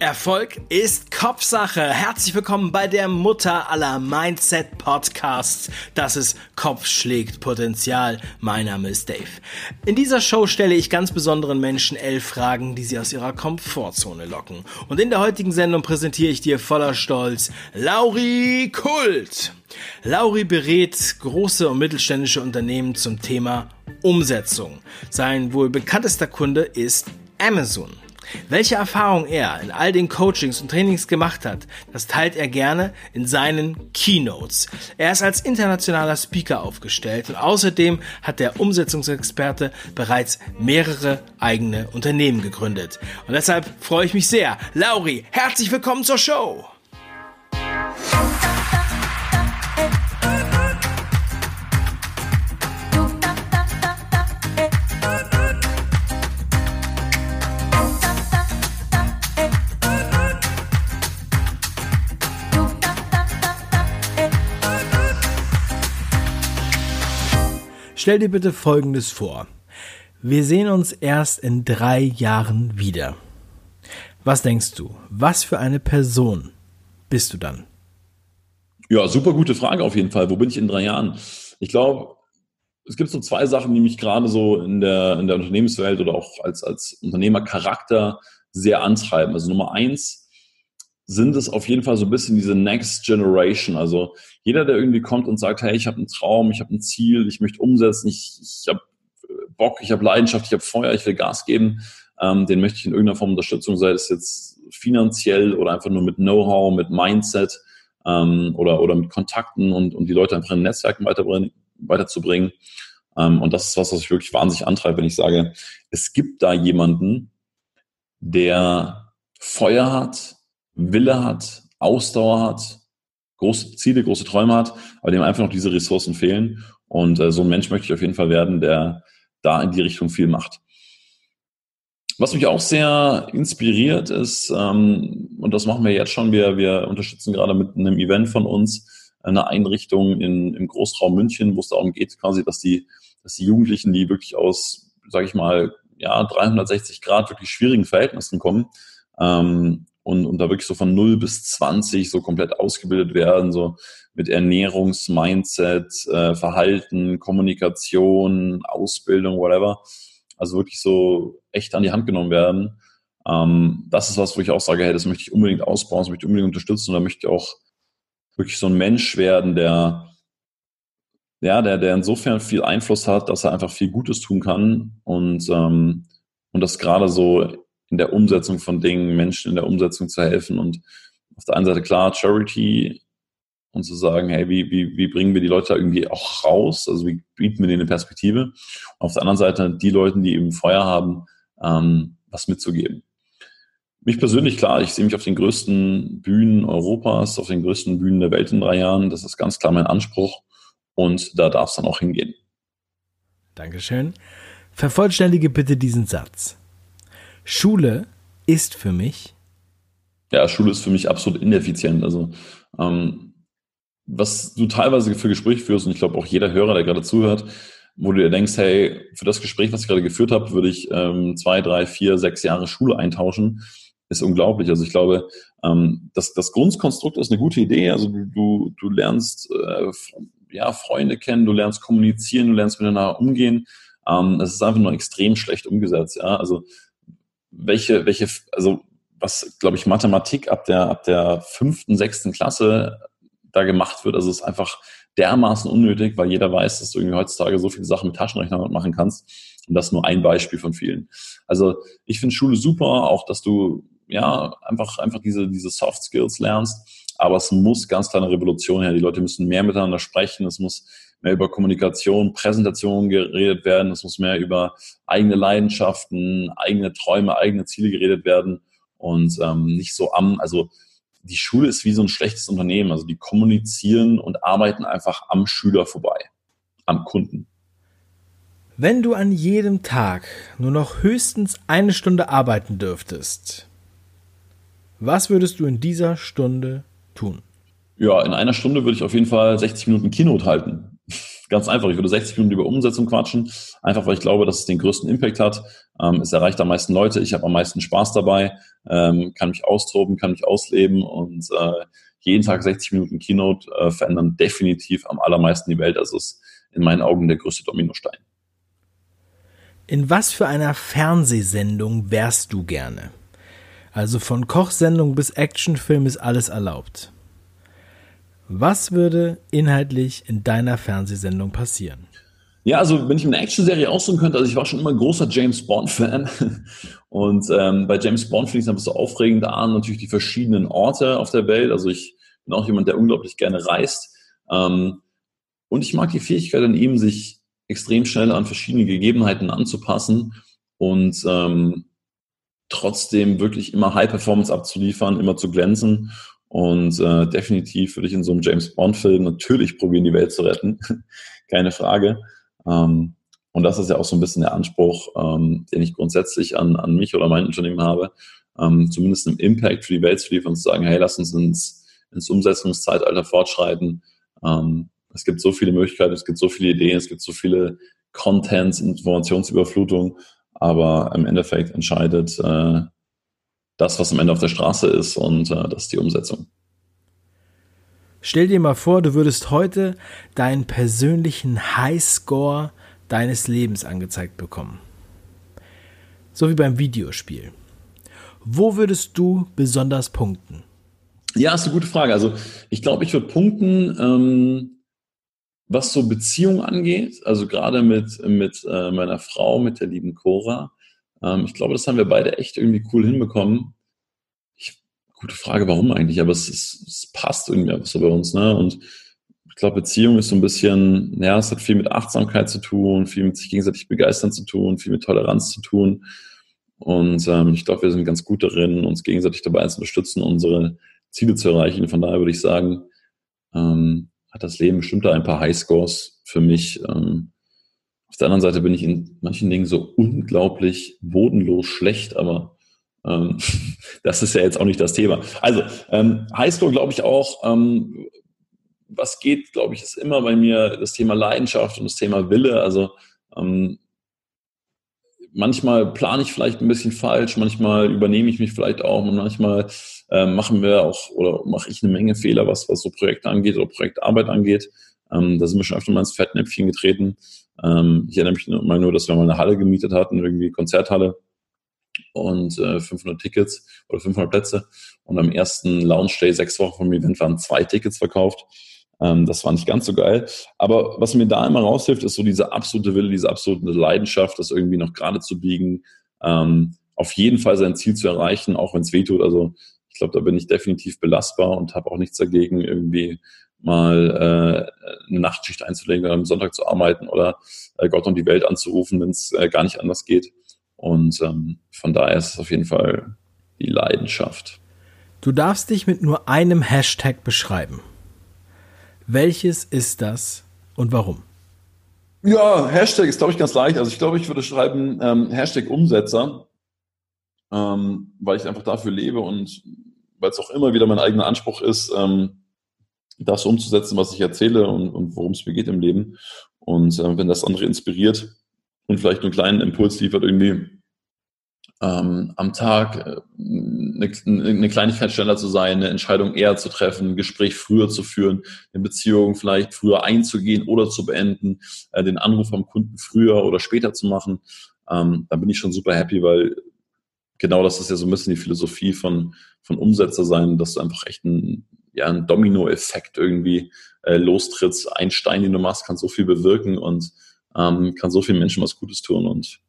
Erfolg ist Kopfsache. Herzlich willkommen bei der Mutter aller Mindset Podcasts. Das ist Kopf schlägt Potenzial. Mein Name ist Dave. In dieser Show stelle ich ganz besonderen Menschen elf Fragen, die sie aus ihrer Komfortzone locken. Und in der heutigen Sendung präsentiere ich dir voller Stolz Lauri Kult. Lauri berät große und mittelständische Unternehmen zum Thema Umsetzung. Sein wohl bekanntester Kunde ist Amazon. Welche Erfahrung er in all den Coachings und Trainings gemacht hat, das teilt er gerne in seinen Keynotes. Er ist als internationaler Speaker aufgestellt und außerdem hat der Umsetzungsexperte bereits mehrere eigene Unternehmen gegründet. Und deshalb freue ich mich sehr. Lauri, herzlich willkommen zur Show! Stell dir bitte Folgendes vor. Wir sehen uns erst in drei Jahren wieder. Was denkst du? Was für eine Person bist du dann? Ja, super gute Frage auf jeden Fall. Wo bin ich in drei Jahren? Ich glaube, es gibt so zwei Sachen, die mich gerade so in der, in der Unternehmenswelt oder auch als, als Unternehmercharakter sehr antreiben. Also Nummer eins, sind es auf jeden Fall so ein bisschen diese Next Generation. Also jeder, der irgendwie kommt und sagt, hey, ich habe einen Traum, ich habe ein Ziel, ich möchte umsetzen, ich, ich habe Bock, ich habe Leidenschaft, ich habe Feuer, ich will Gas geben, ähm, den möchte ich in irgendeiner Form Unterstützung, sei es jetzt finanziell oder einfach nur mit Know-how, mit Mindset ähm, oder, oder mit Kontakten und, und die Leute einfach in Netzwerken weiterzubringen. Ähm, und das ist was, was ich wirklich wahnsinnig antreibe, wenn ich sage, es gibt da jemanden, der Feuer hat, Wille hat, Ausdauer hat, große Ziele, große Träume hat, aber dem einfach noch diese Ressourcen fehlen. Und äh, so ein Mensch möchte ich auf jeden Fall werden, der da in die Richtung viel macht. Was mich auch sehr inspiriert ist, ähm, und das machen wir jetzt schon, wir, wir unterstützen gerade mit einem Event von uns eine Einrichtung in, im Großraum München, wo es darum geht, quasi, dass die, dass die Jugendlichen, die wirklich aus, sage ich mal, ja, 360 Grad wirklich schwierigen Verhältnissen kommen, ähm, und, und da wirklich so von 0 bis 20 so komplett ausgebildet werden, so mit Ernährungsmindset, äh, Verhalten, Kommunikation, Ausbildung, whatever. Also wirklich so echt an die Hand genommen werden. Ähm, das ist was, wo ich auch sage, hey, das möchte ich unbedingt ausbauen, das möchte ich unbedingt unterstützen und da möchte ich auch wirklich so ein Mensch werden, der ja, der, der insofern viel Einfluss hat, dass er einfach viel Gutes tun kann und, ähm, und das gerade so in der Umsetzung von Dingen, Menschen in der Umsetzung zu helfen und auf der einen Seite klar Charity und zu sagen, hey, wie, wie, wie bringen wir die Leute irgendwie auch raus? Also wie bieten wir denen eine Perspektive? Und auf der anderen Seite die Leute, die eben Feuer haben, ähm, was mitzugeben. Mich persönlich, klar, ich sehe mich auf den größten Bühnen Europas, auf den größten Bühnen der Welt in drei Jahren. Das ist ganz klar mein Anspruch und da darf es dann auch hingehen. Dankeschön. Vervollständige bitte diesen Satz. Schule ist für mich. Ja, Schule ist für mich absolut ineffizient. Also, ähm, was du teilweise für Gespräche führst, und ich glaube auch jeder Hörer, der gerade zuhört, wo du dir denkst, hey, für das Gespräch, was ich gerade geführt habe, würde ich ähm, zwei, drei, vier, sechs Jahre Schule eintauschen, ist unglaublich. Also ich glaube, ähm, das, das Grundkonstrukt ist eine gute Idee. Also du, du, du lernst äh, ja, Freunde kennen, du lernst kommunizieren, du lernst miteinander umgehen. Ähm, das ist einfach nur extrem schlecht umgesetzt. Ja? Also welche, welche, also was, glaube ich, Mathematik ab der, ab der fünften, sechsten Klasse da gemacht wird, also ist einfach dermaßen unnötig, weil jeder weiß, dass du irgendwie heutzutage so viele Sachen mit Taschenrechner machen kannst. Und das nur ein Beispiel von vielen. Also ich finde Schule super, auch dass du ja einfach, einfach diese, diese Soft Skills lernst. Aber es muss ganz kleine Revolution her. Die Leute müssen mehr miteinander sprechen. Es muss mehr über Kommunikation, Präsentation geredet werden. Es muss mehr über eigene Leidenschaften, eigene Träume, eigene Ziele geredet werden und ähm, nicht so am, also die Schule ist wie so ein schlechtes Unternehmen. Also die kommunizieren und arbeiten einfach am Schüler vorbei, am Kunden. Wenn du an jedem Tag nur noch höchstens eine Stunde arbeiten dürftest, was würdest du in dieser Stunde tun? Ja, in einer Stunde würde ich auf jeden Fall 60 Minuten Keynote halten. Ganz einfach, ich würde 60 Minuten über Umsetzung quatschen, einfach weil ich glaube, dass es den größten Impact hat. Ähm, es erreicht am meisten Leute, ich habe am meisten Spaß dabei, ähm, kann mich austoben, kann mich ausleben und äh, jeden Tag 60 Minuten Keynote äh, verändern definitiv am allermeisten die Welt. Also ist in meinen Augen der größte Dominostein. In was für einer Fernsehsendung wärst du gerne? Also von Kochsendung bis Actionfilm ist alles erlaubt. Was würde inhaltlich in deiner Fernsehsendung passieren? Ja, also wenn ich eine Actionserie aussuchen könnte, also ich war schon immer ein großer James Bond-Fan. Und ähm, bei James Bond finde ich es einfach so aufregend an, natürlich die verschiedenen Orte auf der Welt. Also ich bin auch jemand, der unglaublich gerne reist. Ähm, und ich mag die Fähigkeit an ihm, sich extrem schnell an verschiedene Gegebenheiten anzupassen und ähm, trotzdem wirklich immer High Performance abzuliefern, immer zu glänzen. Und äh, definitiv würde ich in so einem James Bond-Film natürlich probieren, die Welt zu retten. Keine Frage. Ähm, und das ist ja auch so ein bisschen der Anspruch, ähm, den ich grundsätzlich an, an mich oder mein Unternehmen habe, ähm, zumindest einen Impact für die Welt zu liefern und zu sagen, hey, lass uns ins, ins Umsetzungszeitalter fortschreiten. Ähm, es gibt so viele Möglichkeiten, es gibt so viele Ideen, es gibt so viele Contents, Informationsüberflutung, aber im Endeffekt entscheidet äh, das, was am Ende auf der Straße ist und äh, das ist die Umsetzung. Stell dir mal vor, du würdest heute deinen persönlichen Highscore deines Lebens angezeigt bekommen. So wie beim Videospiel. Wo würdest du besonders punkten? Ja, ist eine gute Frage. Also ich glaube, ich würde punkten, ähm, was so Beziehungen angeht. Also gerade mit, mit äh, meiner Frau, mit der lieben Cora. Ähm, ich glaube, das haben wir beide echt irgendwie cool hinbekommen. Ich, gute Frage, warum eigentlich, aber es, ist, es passt irgendwie einfach so bei uns. Ne? Und ich glaube, Beziehung ist so ein bisschen, ja, es hat viel mit Achtsamkeit zu tun, viel mit sich gegenseitig begeistern zu tun, viel mit Toleranz zu tun. Und ähm, ich glaube, wir sind ganz gut darin, uns gegenseitig dabei zu unterstützen, unsere Ziele zu erreichen. Von daher würde ich sagen, ähm, hat das Leben bestimmt da ein paar Highscores für mich. Ähm, auf der anderen Seite bin ich in manchen Dingen so unglaublich bodenlos schlecht, aber ähm, das ist ja jetzt auch nicht das Thema. Also, ähm, Highscore glaube ich auch, ähm, was geht, glaube ich, ist immer bei mir das Thema Leidenschaft und das Thema Wille. Also ähm, manchmal plane ich vielleicht ein bisschen falsch, manchmal übernehme ich mich vielleicht auch und manchmal äh, machen wir auch oder mache ich eine Menge Fehler, was, was so Projekte angeht oder Projektarbeit angeht. Ähm, da sind wir schon öfter mal ins Fettnäpfchen getreten. Ähm, ich erinnere mich mal nur, dass wir mal eine Halle gemietet hatten, irgendwie Konzerthalle und äh, 500 Tickets oder 500 Plätze. Und am ersten Launch Day, sechs Wochen vom Event, waren zwei Tickets verkauft. Ähm, das war nicht ganz so geil. Aber was mir da immer raushilft, ist so diese absolute Wille, diese absolute Leidenschaft, das irgendwie noch gerade zu biegen, ähm, auf jeden Fall sein Ziel zu erreichen, auch wenn es weh tut. Also ich glaube, da bin ich definitiv belastbar und habe auch nichts dagegen, irgendwie mal äh, eine Nachtschicht einzulegen oder am Sonntag zu arbeiten oder äh, Gott und die Welt anzurufen, wenn es äh, gar nicht anders geht. Und ähm, von daher ist es auf jeden Fall die Leidenschaft. Du darfst dich mit nur einem Hashtag beschreiben. Welches ist das und warum? Ja, Hashtag ist, glaube ich, ganz leicht. Also ich glaube, ich würde schreiben ähm, Hashtag Umsetzer, ähm, weil ich einfach dafür lebe und weil es auch immer wieder mein eigener Anspruch ist, ähm, das umzusetzen, was ich erzähle und, und worum es mir geht im Leben. Und äh, wenn das andere inspiriert und vielleicht einen kleinen Impuls liefert, irgendwie ähm, am Tag äh, eine, eine Kleinigkeit schneller zu sein, eine Entscheidung eher zu treffen, ein Gespräch früher zu führen, eine Beziehung vielleicht früher einzugehen oder zu beenden, äh, den Anruf am Kunden früher oder später zu machen, ähm, dann bin ich schon super happy, weil genau das ist ja so ein bisschen die Philosophie von, von Umsetzer sein, dass du einfach echt ein, ja, ein Domino-Effekt irgendwie äh, lostrittst. Ein Stein, den du machst, kann so viel bewirken und ähm, kann so vielen Menschen was Gutes tun und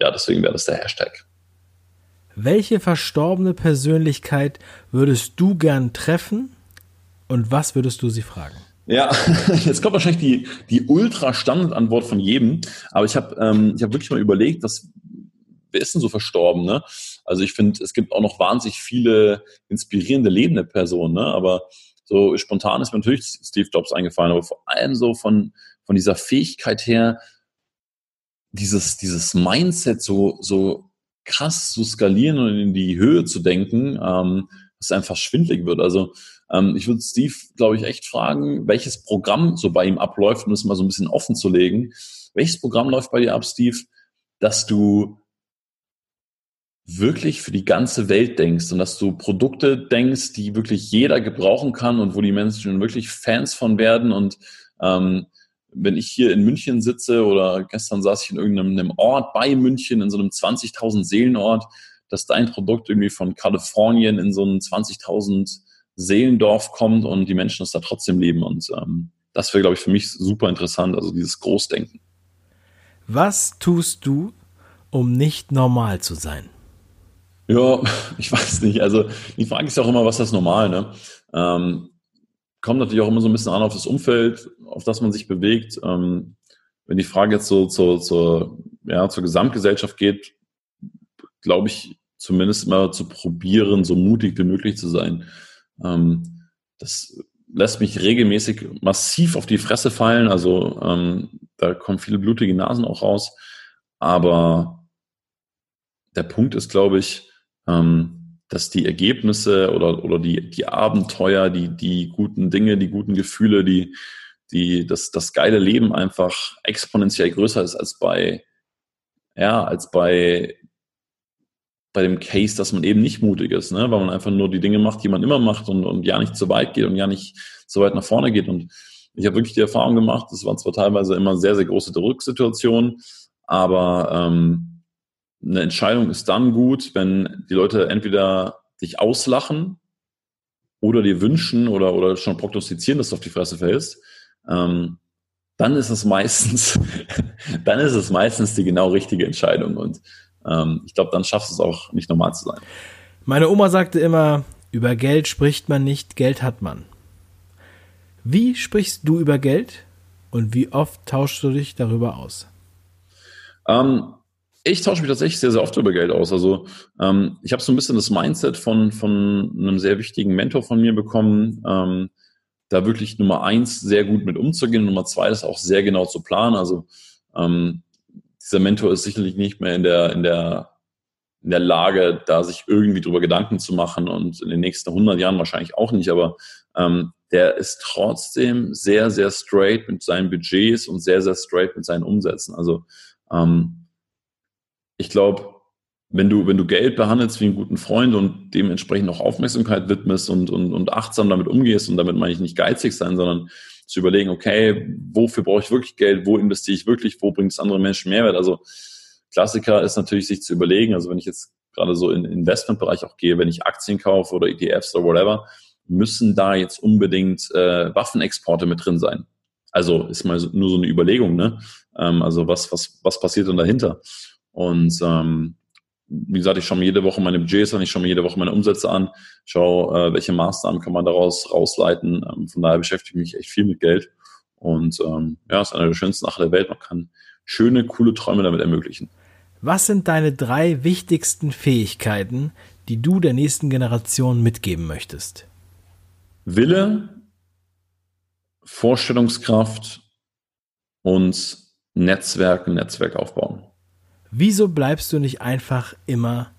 ja, deswegen wäre das der Hashtag. Welche verstorbene Persönlichkeit würdest du gern treffen und was würdest du sie fragen? Ja, jetzt kommt wahrscheinlich die, die ultra-Standardantwort von jedem, aber ich habe ähm, hab wirklich mal überlegt, was, wer ist denn so verstorben? Ne? Also ich finde, es gibt auch noch wahnsinnig viele inspirierende lebende Personen, ne? aber so spontan ist mir natürlich Steve Jobs eingefallen, aber vor allem so von, von dieser Fähigkeit her, dieses, dieses Mindset so, so krass zu skalieren und in die Höhe zu denken, ähm, dass es einfach schwindlig wird. Also ähm, ich würde Steve, glaube ich, echt fragen, welches Programm so bei ihm abläuft, um das mal so ein bisschen offen zu legen. Welches Programm läuft bei dir ab, Steve, dass du wirklich für die ganze Welt denkst und dass du Produkte denkst, die wirklich jeder gebrauchen kann und wo die Menschen wirklich Fans von werden. Und ähm, wenn ich hier in München sitze oder gestern saß ich in irgendeinem Ort bei München, in so einem 20.000 Seelenort, dass dein Produkt irgendwie von Kalifornien in so ein 20.000 Seelendorf kommt und die Menschen das da trotzdem leben. Und ähm, das wäre, glaube ich, für mich super interessant, also dieses Großdenken. Was tust du, um nicht normal zu sein? Ja, ich weiß nicht. Also die Frage ist ja auch immer, was ist das normal, ne? Ähm, kommt natürlich auch immer so ein bisschen an auf das Umfeld, auf das man sich bewegt. Ähm, wenn die Frage jetzt so zur, zur, ja, zur Gesamtgesellschaft geht, glaube ich, zumindest mal zu probieren, so mutig wie möglich zu sein. Ähm, das lässt mich regelmäßig massiv auf die Fresse fallen. Also ähm, da kommen viele blutige Nasen auch raus. Aber der Punkt ist, glaube ich, ähm, dass die Ergebnisse oder, oder die, die Abenteuer, die, die guten Dinge, die guten Gefühle, die, die, das, das geile Leben einfach exponentiell größer ist als bei, ja, als bei, bei dem Case, dass man eben nicht mutig ist, ne? weil man einfach nur die Dinge macht, die man immer macht und, und ja nicht zu weit geht und ja nicht so weit nach vorne geht. Und ich habe wirklich die Erfahrung gemacht, es waren zwar teilweise immer sehr, sehr große Drucksituationen, aber ähm, eine Entscheidung ist dann gut, wenn die Leute entweder dich auslachen oder dir wünschen oder, oder schon prognostizieren, dass du auf die Fresse fällst. Ähm, dann ist es meistens, dann ist es meistens die genau richtige Entscheidung. Und ähm, ich glaube, dann schaffst du es auch nicht normal zu sein. Meine Oma sagte immer, über Geld spricht man nicht, Geld hat man. Wie sprichst du über Geld und wie oft tauschst du dich darüber aus? Ähm, ich tausche mich tatsächlich sehr, sehr oft über Geld aus. Also ähm, ich habe so ein bisschen das Mindset von, von einem sehr wichtigen Mentor von mir bekommen, ähm, da wirklich Nummer eins sehr gut mit umzugehen, Nummer zwei das auch sehr genau zu planen. Also ähm, dieser Mentor ist sicherlich nicht mehr in der, in der, in der Lage, da sich irgendwie drüber Gedanken zu machen und in den nächsten 100 Jahren wahrscheinlich auch nicht, aber ähm, der ist trotzdem sehr, sehr straight mit seinen Budgets und sehr, sehr straight mit seinen Umsätzen. Also ähm, ich glaube, wenn du, wenn du Geld behandelst wie einen guten Freund und dementsprechend auch Aufmerksamkeit widmest und, und, und achtsam damit umgehst, und damit meine ich nicht geizig sein, sondern zu überlegen, okay, wofür brauche ich wirklich Geld, wo investiere ich wirklich, wo bringt es andere Menschen Mehrwert? Also Klassiker ist natürlich, sich zu überlegen, also wenn ich jetzt gerade so in Investmentbereich auch gehe, wenn ich Aktien kaufe oder ETFs oder whatever, müssen da jetzt unbedingt äh, Waffenexporte mit drin sein. Also ist mal nur so eine Überlegung, ne? Ähm, also was, was, was passiert denn dahinter? Und ähm, wie gesagt, ich schaue mir jede Woche meine Budgets an, ich schaue mir jede Woche meine Umsätze an, schaue, äh, welche Maßnahmen kann man daraus rausleiten. Ähm, von daher beschäftige ich mich echt viel mit Geld. Und ähm, ja, ist eine der schönsten Sachen der Welt. Man kann schöne, coole Träume damit ermöglichen. Was sind deine drei wichtigsten Fähigkeiten, die du der nächsten Generation mitgeben möchtest? Wille, Vorstellungskraft und Netzwerk, Netzwerk aufbauen. Wieso bleibst du nicht einfach immer,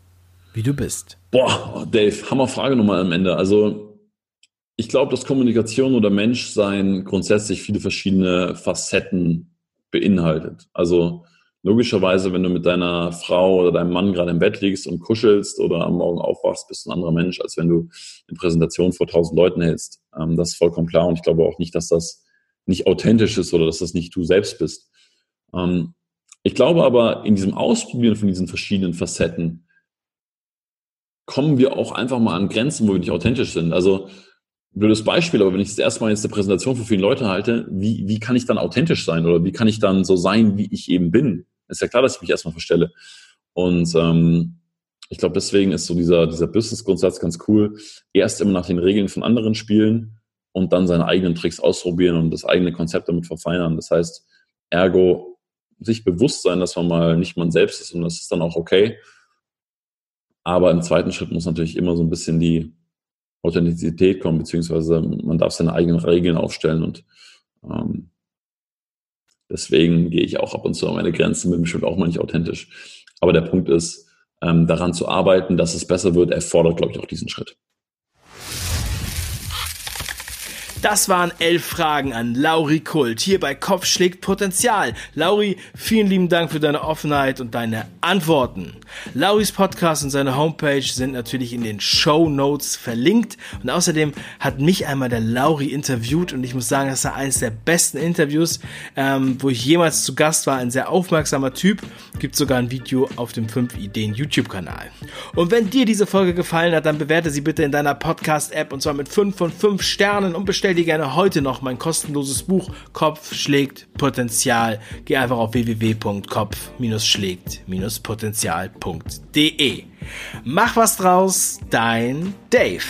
wie du bist? Boah, Dave, Hammerfrage nochmal am Ende. Also, ich glaube, dass Kommunikation oder Menschsein grundsätzlich viele verschiedene Facetten beinhaltet. Also, logischerweise, wenn du mit deiner Frau oder deinem Mann gerade im Bett liegst und kuschelst oder am Morgen aufwachst, bist du ein anderer Mensch, als wenn du eine Präsentation vor tausend Leuten hältst. Ähm, das ist vollkommen klar und ich glaube auch nicht, dass das nicht authentisch ist oder dass das nicht du selbst bist. Ich glaube aber, in diesem Ausprobieren von diesen verschiedenen Facetten kommen wir auch einfach mal an Grenzen, wo wir nicht authentisch sind. Also, blödes Beispiel, aber wenn ich das erste Mal jetzt eine Präsentation für viele Leute halte, wie, wie kann ich dann authentisch sein oder wie kann ich dann so sein, wie ich eben bin? Ist ja klar, dass ich mich erstmal verstelle. Und ähm, ich glaube, deswegen ist so dieser, dieser Business-Grundsatz ganz cool. Erst immer nach den Regeln von anderen spielen und dann seine eigenen Tricks ausprobieren und das eigene Konzept damit verfeinern. Das heißt, ergo sich bewusst sein, dass man mal nicht man selbst ist und das ist dann auch okay. Aber im zweiten Schritt muss natürlich immer so ein bisschen die Authentizität kommen, beziehungsweise man darf seine eigenen Regeln aufstellen und ähm, deswegen gehe ich auch ab und zu an meine Grenzen, bin bestimmt auch mal nicht authentisch. Aber der Punkt ist, ähm, daran zu arbeiten, dass es besser wird, erfordert, glaube ich, auch diesen Schritt. Das waren elf Fragen an Lauri Kult hier bei Kopf schlägt Potenzial. Lauri, vielen lieben Dank für deine Offenheit und deine Antworten. Lauris Podcast und seine Homepage sind natürlich in den Show Notes verlinkt und außerdem hat mich einmal der Lauri interviewt und ich muss sagen, das war eines der besten Interviews, ähm, wo ich jemals zu Gast war. Ein sehr aufmerksamer Typ. Gibt sogar ein Video auf dem 5 Ideen YouTube-Kanal. Und wenn dir diese Folge gefallen hat, dann bewerte sie bitte in deiner Podcast-App und zwar mit 5 von 5 Sternen und bestell dir gerne heute noch mein kostenloses Buch Kopf schlägt Potenzial. Geh einfach auf www.kopf-schlägt-potenzial.de. Mach was draus, dein Dave.